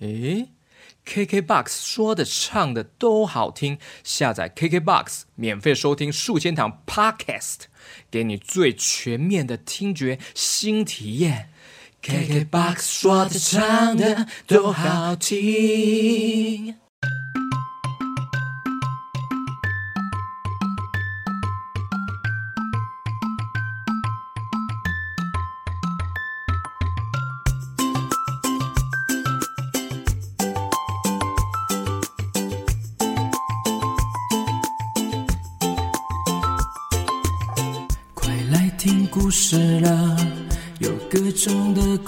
诶，KKBOX 说的唱的都好听，下载 KKBOX 免费收听数千堂 Podcast，给你最全面的听觉新体验。KKBOX 说的唱的都好听。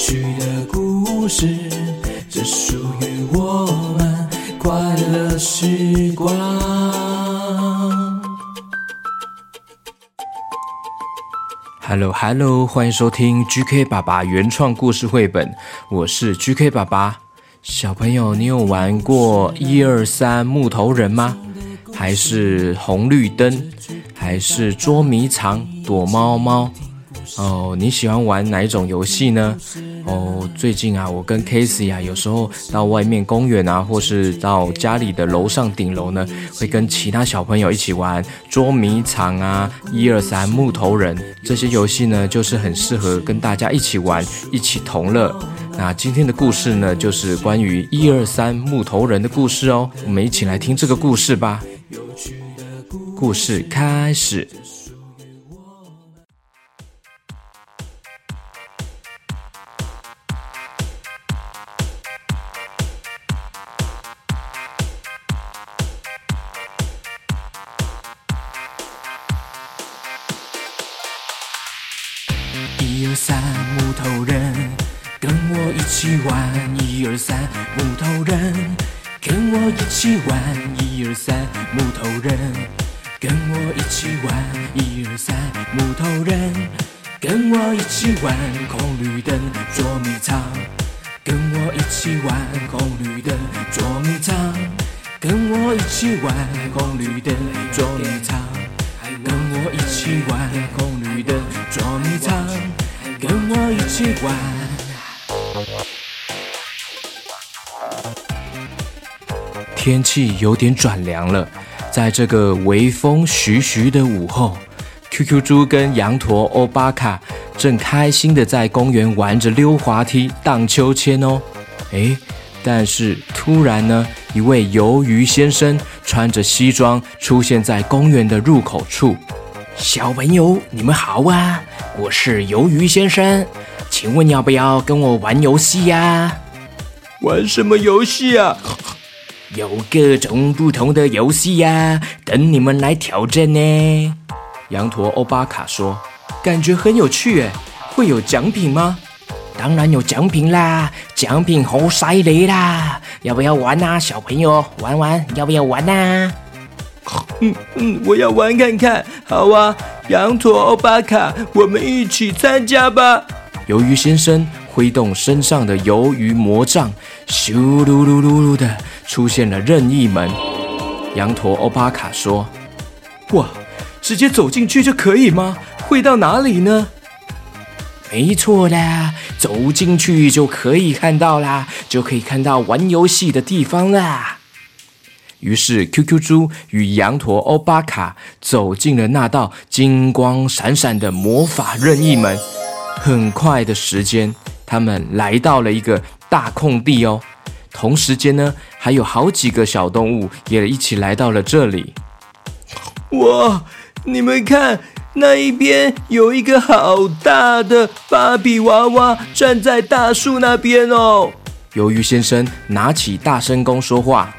有趣的故事，这属于我们快乐时光。Hello Hello，欢迎收听 GK 爸爸原创故事绘本，我是 GK 爸爸。小朋友，你有玩过一二三木头人吗？还是红绿灯？还是捉迷藏、躲猫猫？哦，你喜欢玩哪一种游戏呢？哦，最近啊，我跟 Casey 啊，有时候到外面公园啊，或是到家里的楼上顶楼呢，会跟其他小朋友一起玩捉迷藏啊、一二三木头人这些游戏呢，就是很适合跟大家一起玩，一起同乐。那今天的故事呢，就是关于一二三木头人的故事哦，我们一起来听这个故事吧。故事开始。一起玩。一二三木头人，跟我一起玩。一二三木头人，跟我一起玩。一二三木头人，跟我一起玩。红绿灯捉迷藏，跟我一起玩。红绿灯捉迷藏，跟我一起玩。红绿灯捉迷藏，跟我一起玩。红绿灯捉迷藏。跟我一起玩。天气有点转凉了，在这个微风徐徐的午后，QQ 猪跟羊驼欧巴卡正开心的在公园玩着溜滑梯、荡秋千哦。诶，但是突然呢，一位鱿鱼先生穿着西装出现在公园的入口处。小朋友，你们好啊！我是鱿鱼先生，请问要不要跟我玩游戏呀？玩什么游戏啊？有各种不同的游戏呀，等你们来挑战呢。羊驼欧巴卡说：“感觉很有趣诶，会有奖品吗？”当然有奖品啦，奖品好犀利啦！要不要玩啊，小朋友？玩玩，要不要玩啊？嗯嗯，我要玩看看。好啊，羊驼欧巴卡，我们一起参加吧。鱿鱼先生挥动身上的鱿鱼魔杖，咻噜噜噜噜的出现了任意门。羊驼欧巴卡说：“哇，直接走进去就可以吗？会到哪里呢？”没错啦，走进去就可以看到啦，就可以看到玩游戏的地方啦。于是，QQ 猪与羊驼欧巴卡走进了那道金光闪闪的魔法任意门。很快的时间，他们来到了一个大空地哦。同时间呢，还有好几个小动物也一起来到了这里。哇，你们看，那一边有一个好大的芭比娃娃站在大树那边哦。鱿鱼先生拿起大声公说话。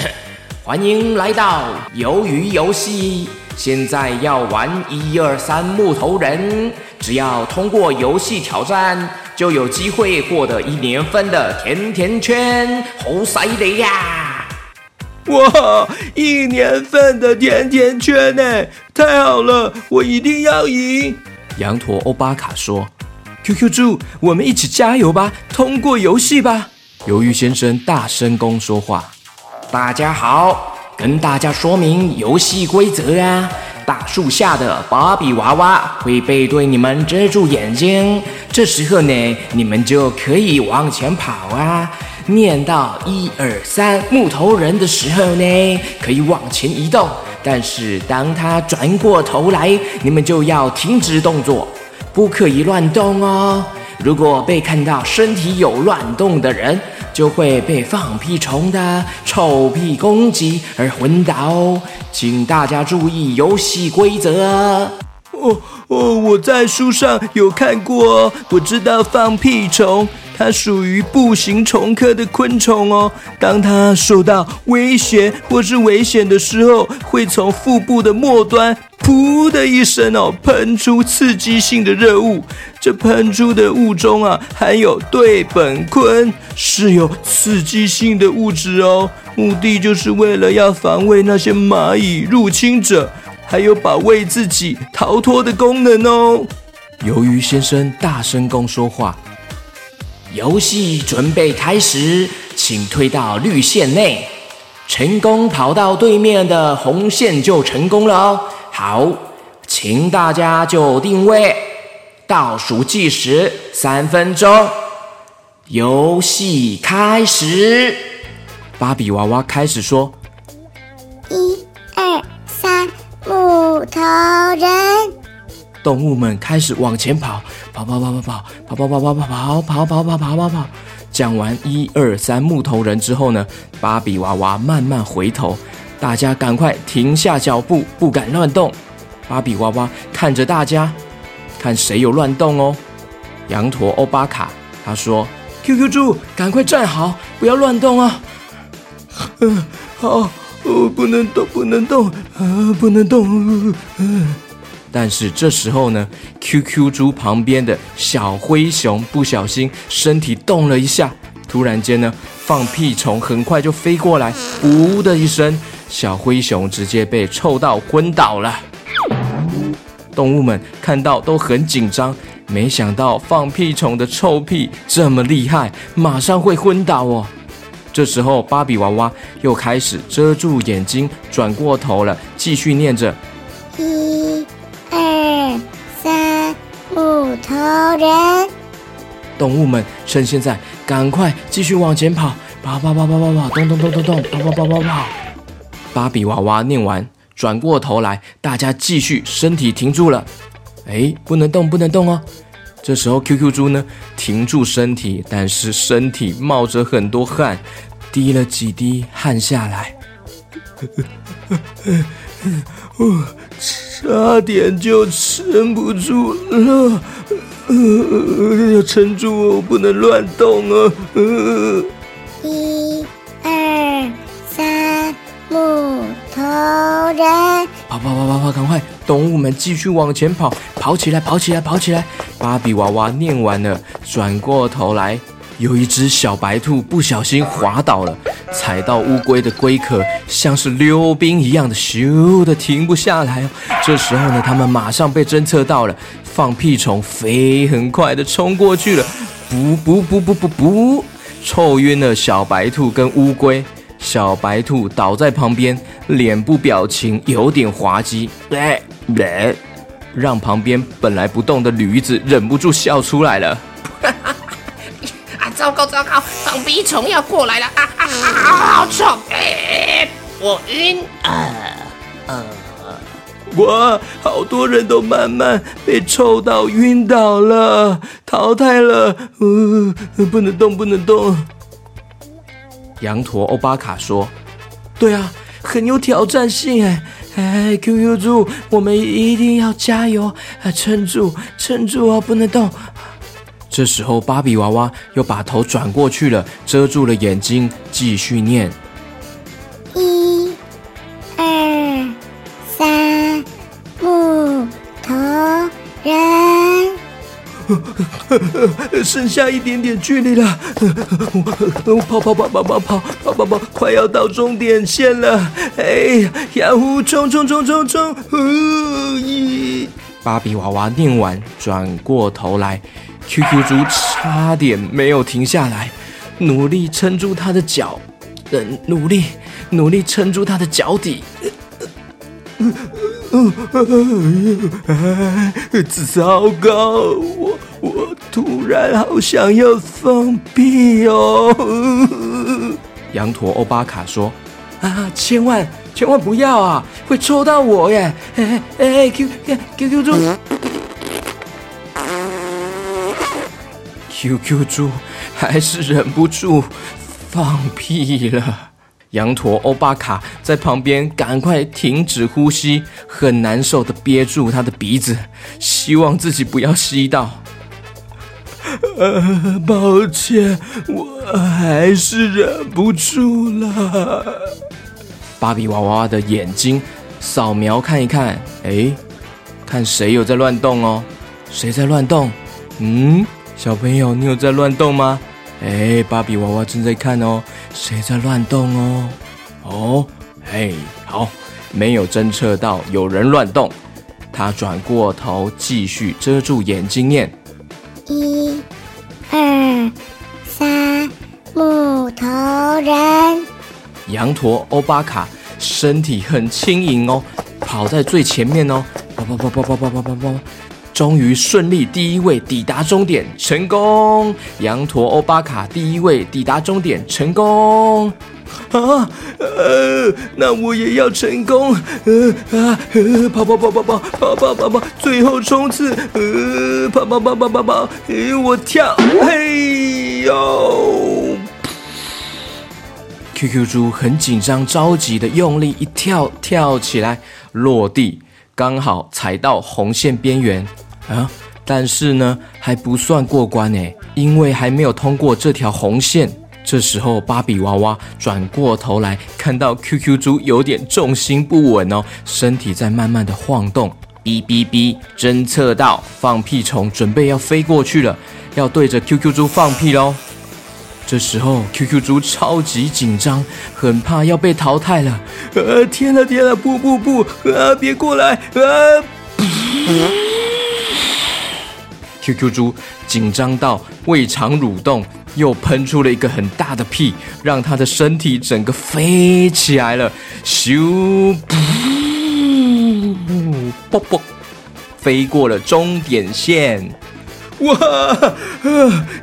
欢迎来到鱿鱼游戏，现在要玩一二三木头人，只要通过游戏挑战，就有机会获得一年份的甜甜圈。好犀利呀！哇，一年份的甜甜圈呢？太好了，我一定要赢！羊驼欧巴卡说：“QQ 猪，我们一起加油吧，通过游戏吧！”鱿鱼先生大声公说话：“大家好，跟大家说明游戏规则啊！大树下的芭比娃娃会背对你们遮住眼睛，这时候呢，你们就可以往前跑啊！念到一二三木头人的时候呢，可以往前移动，但是当他转过头来，你们就要停止动作，不可以乱动哦。如果被看到身体有乱动的人，就会被放屁虫的臭屁攻击而昏倒，请大家注意游戏规则。哦哦，我在书上有看过，我知道放屁虫，它属于步行虫科的昆虫哦。当它受到威胁或是危险的时候，会从腹部的末端。噗的一声哦，喷出刺激性的热雾。这喷出的雾中啊，含有对苯醌，是有刺激性的物质哦。目的就是为了要防卫那些蚂蚁入侵者，还有保卫自己逃脱的功能哦。鱿鱼先生大声公说话：“游戏准备开始，请退到绿线内，成功跑到对面的红线就成功了哦。”好，请大家就定位，倒数计时三分钟，游戏开始。芭比娃娃开始说：“一二三，木头人。”动物们开始往前跑，跑跑跑跑跑跑跑跑跑跑跑跑跑跑跑跑跑。讲完一二三木头人之后呢，芭比娃娃慢慢回头。大家赶快停下脚步，不敢乱动。芭比娃娃看着大家，看谁有乱动哦。羊驼欧巴卡他说：“QQ 猪，赶快站好，不要乱动啊！”嗯，好，我不能动，不能动，啊，不能动。但是这时候呢，QQ 猪旁边的小灰熊不小心身体动了一下，突然间呢，放屁虫很快就飞过来，呜的一声。小灰熊直接被臭到昏倒了，动物们看到都很紧张，没想到放屁虫的臭屁这么厉害，马上会昏倒哦。这时候，芭比娃娃又开始遮住眼睛，转过头了，继续念着：头人。动物们趁现在赶快继续往前跑，跑跑跑跑跑跑，咚咚咚咚咚，跑跑跑跑跑。芭比娃娃念完，转过头来，大家继续，身体停住了。哎，不能动，不能动哦。这时候 QQ 猪呢，停住身体，但是身体冒着很多汗，滴了几滴汗下来。差点就撑不住了，呃要撑住哦，不能乱动哦。一、二、三。木头人，跑跑跑跑跑，赶快！动物们继续往前跑，跑起来，跑起来，跑起来！芭比娃娃念完了，转过头来，有一只小白兔不小心滑倒了，踩到乌龟的龟壳，像是溜冰一样的咻的停不下来。这时候呢，他们马上被侦测到了，放屁虫飞很快的冲过去了，不不不不不不，臭晕了小白兔跟乌龟。小白兔倒在旁边，脸部表情有点滑稽，来来，让旁边本来不动的驴子忍不住笑出来了。啊，糟糕糟糕，放屁虫要过来了！啊啊啊，好臭！哎，我晕啊！呃，哇，好多人都慢慢被臭到晕倒了，淘汰了，呃，不能动，不能动。羊驼欧巴卡说：“对啊，很有挑战性哎！哎，QQ 猪，我们一定要加油啊！撑住，撑住哦，不能动。”这时候，芭比娃娃又把头转过去了，遮住了眼睛，继续念：“一、二、三，木头人。”剩下一点点距离了，我跑跑跑跑跑跑跑跑跑，快要到终点线了！哎呀，呀呼，冲冲冲冲冲！咦！芭比娃娃念完，转过头来，QQ 猪差点没有停下来，努力撑住他的脚，嗯，努力努力撑住他的脚底。糟糕，我我突然好想要放屁哦！羊驼欧巴卡说：“啊，千万千万不要啊，会抽到我耶！”哎哎，Q Q Q 猪，Q Q 猪还是忍不住放屁了。羊驼欧巴卡在旁边赶快停止呼吸，很难受的憋住他的鼻子，希望自己不要吸到。呃，抱歉，我还是忍不住了。芭比娃娃的眼睛扫描看一看，哎，看谁有在乱动哦？谁在乱动？嗯，小朋友，你有在乱动吗？哎，芭比娃娃正在看哦。谁在乱动哦？哦，嘿，好，没有侦测到有人乱动。他转过头，继续遮住眼睛念：一、二、三，木头人。羊驼欧巴卡身体很轻盈哦，跑在最前面哦，跑跑跑跑跑跑跑跑跑。终于顺利第一位抵达终点，成功！羊驼欧巴卡第一位抵达终点，成功！啊，呃，那我也要成功！呃啊，呃，跑跑跑跑跑跑跑跑跑，最后冲刺！呃，跑跑跑跑跑跑，呃，我跳！嘿呦！QQ 猪很紧张着急的用力一跳，跳起来落地，刚好踩到红线边缘。啊！但是呢，还不算过关呢，因为还没有通过这条红线。这时候，芭比娃娃转过头来，看到 QQ 猪有点重心不稳哦，身体在慢慢的晃动。哔哔哔，侦测到放屁虫准备要飞过去了，要对着 QQ 猪放屁喽。这时候，QQ 猪超级紧张，很怕要被淘汰了。呃！天哪，天哪！不不不！啊！别过来！啊！QQ 猪紧张到胃肠蠕动，又喷出了一个很大的屁，让他的身体整个飞起来了，咻，噗，噗，飞过了终点线。哇，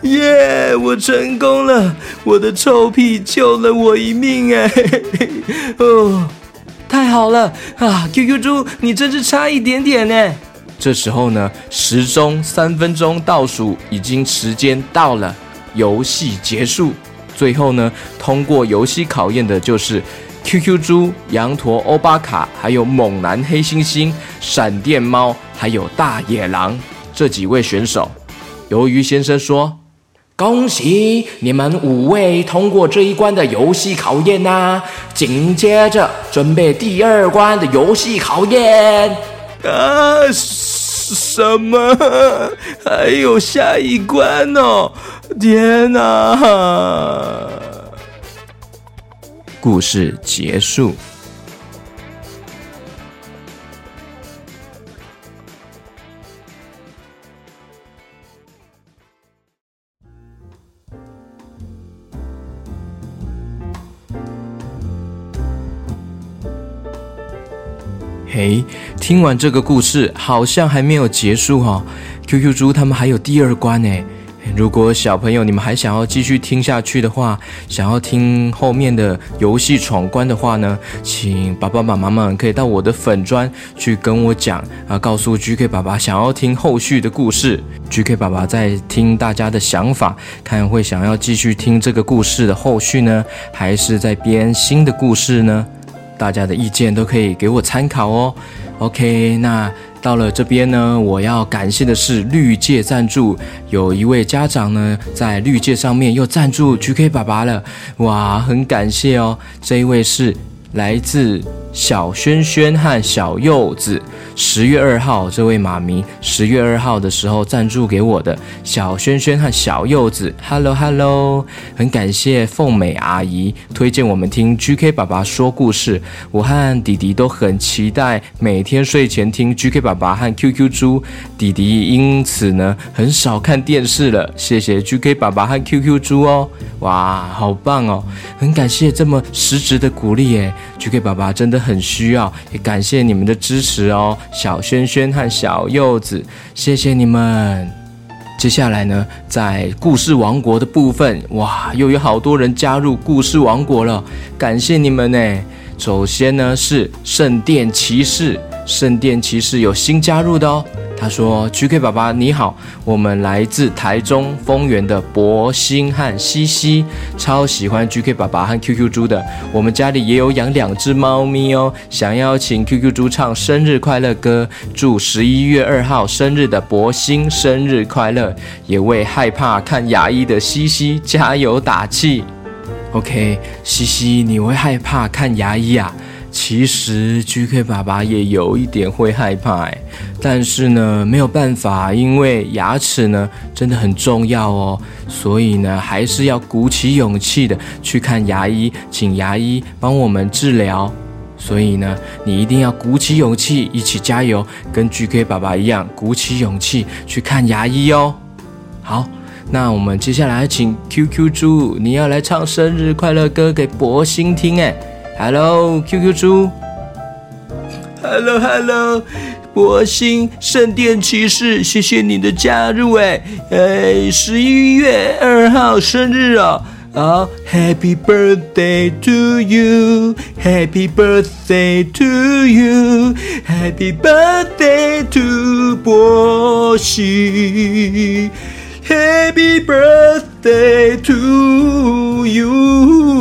耶！我成功了，我的臭屁救了我一命哎！哦，太好了啊！QQ 猪，你真是差一点点呢。这时候呢，时钟三分钟倒数，已经时间到了，游戏结束。最后呢，通过游戏考验的就是 QQ 猪、羊驼欧巴卡，还有猛男黑猩猩、闪电猫，还有大野狼这几位选手。鱿鱼先生说：“恭喜你们五位通过这一关的游戏考验呐！紧接着准备第二关的游戏考验。”啊！什么？还有下一关哦！天哪！故事结束。嘿，听完这个故事，好像还没有结束哈、哦。QQ 猪他们还有第二关呢。如果小朋友你们还想要继续听下去的话，想要听后面的游戏闯关的话呢，请爸爸妈妈们可以到我的粉专去跟我讲啊，告诉 GK 爸爸想要听后续的故事。GK 爸爸在听大家的想法，看会想要继续听这个故事的后续呢，还是在编新的故事呢？大家的意见都可以给我参考哦。OK，那到了这边呢，我要感谢的是绿界赞助，有一位家长呢在绿界上面又赞助 JK 爸爸了，哇，很感谢哦。这一位是来自小轩轩和小柚子，十月二号这位妈咪十月二号的时候赞助给我的小轩轩和小柚子，Hello Hello，很感谢凤美阿姨推荐我们听 GK 爸爸说故事，我和弟弟都很期待每天睡前听 GK 爸爸和 QQ 猪，弟弟因此呢很少看电视了，谢谢 GK 爸爸和 QQ 猪哦，哇，好棒哦，很感谢这么实质的鼓励耶，GK 爸爸真的很需要，也感谢你们的支持哦。小轩轩和小柚子，谢谢你们。接下来呢，在故事王国的部分，哇，又有好多人加入故事王国了，感谢你们呢。首先呢是圣殿骑士，圣殿骑士有新加入的哦。他说：“GK 爸爸你好，我们来自台中丰原的博兴和西西，超喜欢 GK 爸爸和 QQ 猪的。我们家里也有养两只猫咪哦，想要请 QQ 猪唱生日快乐歌，祝十一月二号生日的博兴生日快乐，也为害怕看牙医的西西加油打气。OK，西西，你会害怕看牙医啊？”其实 GK 爸爸也有一点会害怕哎，但是呢没有办法，因为牙齿呢真的很重要哦，所以呢还是要鼓起勇气的去看牙医，请牙医帮我们治疗。所以呢，你一定要鼓起勇气，一起加油，跟 GK 爸爸一样，鼓起勇气去看牙医哦。好，那我们接下来请 QQ 猪，你要来唱生日快乐歌给博兴听哎。Hello，QQ 猪。Hello，Hello，博兴圣殿骑士，谢谢你的加入哎，哎，十一月二号生日哦，哦，Happy birthday to you，Happy birthday to you，Happy birthday to 博兴，Happy birthday to you。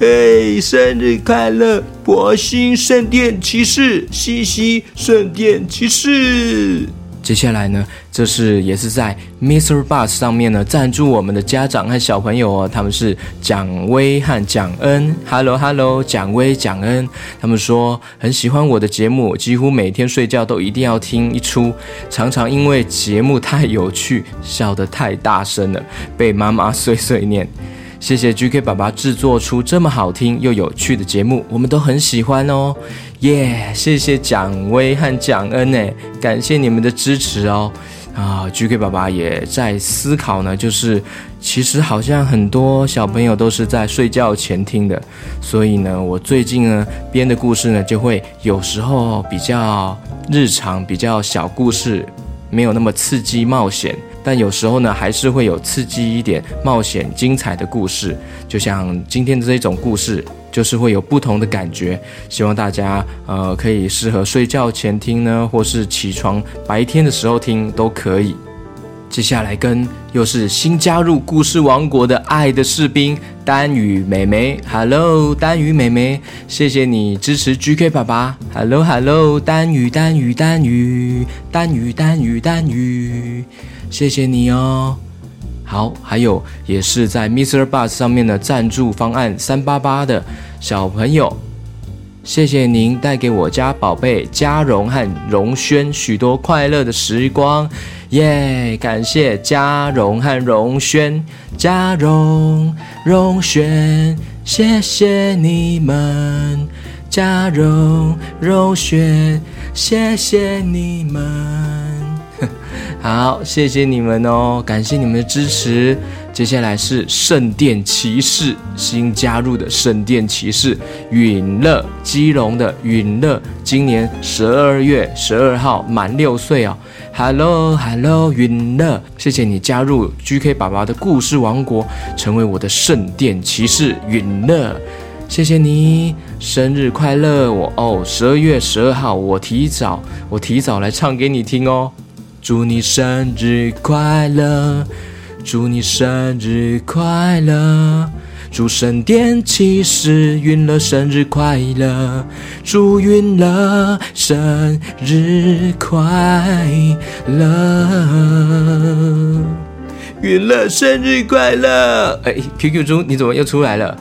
哎，生日快乐，博兴圣殿骑士，西西圣殿骑士。接下来呢，这是也是在 Mr. Bus 上面呢赞助我们的家长和小朋友哦，他们是蒋威和蒋恩。Hello Hello，蒋威、蒋恩，他们说很喜欢我的节目，几乎每天睡觉都一定要听一出，常常因为节目太有趣，笑得太大声了，被妈妈碎碎念。谢谢 GK 爸爸制作出这么好听又有趣的节目，我们都很喜欢哦，耶！谢谢蒋威和蒋恩呢，感谢你们的支持哦。啊，GK 爸爸也在思考呢，就是其实好像很多小朋友都是在睡觉前听的，所以呢，我最近呢编的故事呢就会有时候比较日常，比较小故事，没有那么刺激冒险。但有时候呢，还是会有刺激一点、冒险、精彩的故事，就像今天的这种故事，就是会有不同的感觉。希望大家呃可以适合睡觉前听呢，或是起床白天的时候听都可以。接下来跟又是新加入故事王国的爱的士兵丹羽妹妹，Hello，丹羽妹妹，谢谢你支持 GK 爸爸，Hello Hello，丹羽丹羽丹羽丹羽丹羽丹羽。谢谢你哦，好，还有也是在 Mr. Bus 上面的赞助方案三八八的小朋友，谢谢您带给我家宝贝嘉荣和荣轩许多快乐的时光，耶！感谢嘉荣和荣轩，嘉荣、荣轩，谢谢你们，嘉荣、荣轩，谢谢你们。好，谢谢你们哦，感谢你们的支持。接下来是圣殿骑士新加入的圣殿骑士允乐，基隆的允乐，今年十二月十二号满六岁哦。Hello，Hello，允乐，谢谢你加入 GK 爸爸的故事王国，成为我的圣殿骑士允乐，谢谢你，生日快乐！我哦，十二月十二号，我提早，我提早来唱给你听哦。祝你生日快乐！祝你生日快乐！祝神殿骑士云乐生日快乐！祝云乐生日快乐！云乐生日快乐！哎，QQ 猪，你怎么又出来了？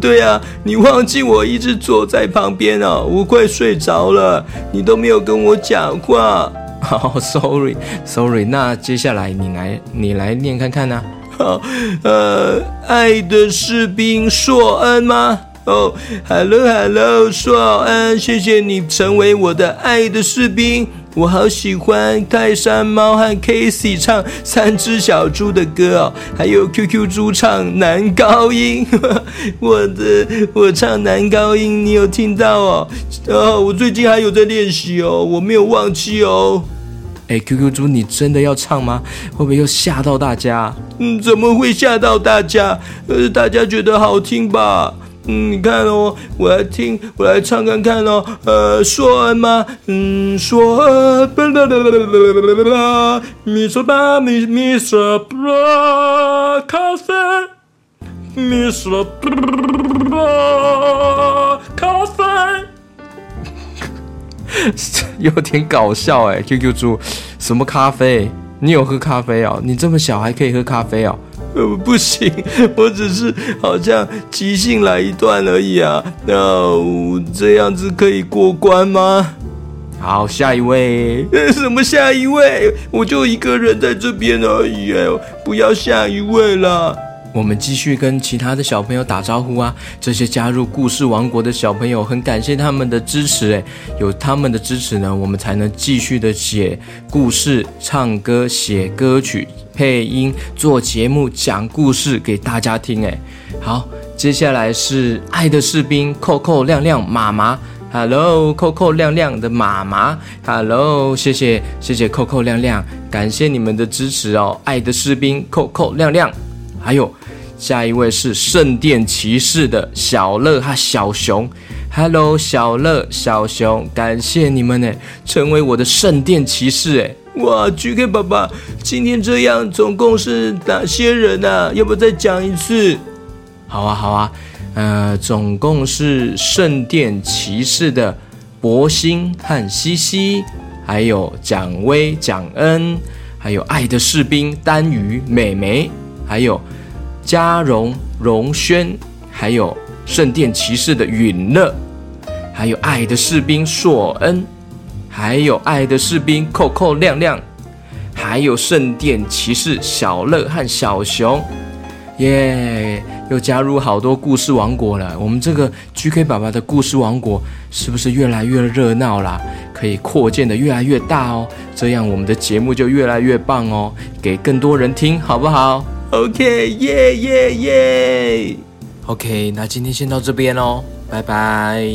对呀、啊，你忘记我一直坐在旁边啊，我快睡着了，你都没有跟我讲话。好，sorry，sorry，那接下来你来，你来念看看呢、啊？好，呃，爱的士兵硕恩吗？哦，hello，hello，硕恩，谢谢你成为我的爱的士兵。我好喜欢泰山猫和 Casey 唱三只小猪的歌哦，还有 QQ 猪唱男高音。我的，我唱男高音，你有听到哦？哦，我最近还有在练习哦，我没有忘记哦。哎，QQ 猪，你真的要唱吗？会不会又吓到大家？嗯，怎么会吓到大家？呃，大家觉得好听吧？嗯，你看哦，我来听，我来唱看看哦。呃，说吗？嗯，说。巴啦啦啦啦啦啦啦，咪嗦吧咪咪嗦吧，咖啡。咪嗦吧，咖啡。有点搞笑哎，QQ 猪，什么咖啡？你有喝咖啡哦？你这么小还可以喝咖啡哦？呃，不行，我只是好像即兴来一段而已啊。那、呃、这样子可以过关吗？好，下一位。什么下一位？我就一个人在这边而已，不要下一位了。我们继续跟其他的小朋友打招呼啊！这些加入故事王国的小朋友，很感谢他们的支持，诶，有他们的支持呢，我们才能继续的写故事、唱歌、写歌曲、配音、做节目、讲故事给大家听，诶，好，接下来是爱的士兵扣扣亮亮妈妈，Hello，扣扣亮亮的妈妈，Hello，谢谢谢谢扣扣亮亮，感谢你们的支持哦！爱的士兵扣扣亮亮，还有。下一位是圣殿骑士的小乐和小熊，Hello，小乐、小熊，感谢你们呢，成为我的圣殿骑士哎！哇，GK 爸爸，今天这样总共是哪些人啊？要不要再讲一次？好啊，好啊，呃，总共是圣殿骑士的博兴和西西，还有蒋威、蒋恩，还有爱的士兵丹鱼、美眉，还有。嘉荣、荣轩，还有圣殿骑士的允乐，还有爱的士兵硕恩，还有爱的士兵扣扣亮亮，还有圣殿骑士小乐和小熊，耶！又加入好多故事王国了。我们这个 GK 爸爸的故事王国是不是越来越热闹啦？可以扩建的越来越大哦，这样我们的节目就越来越棒哦，给更多人听，好不好？OK，耶耶耶！OK，那今天先到这边喽，拜拜。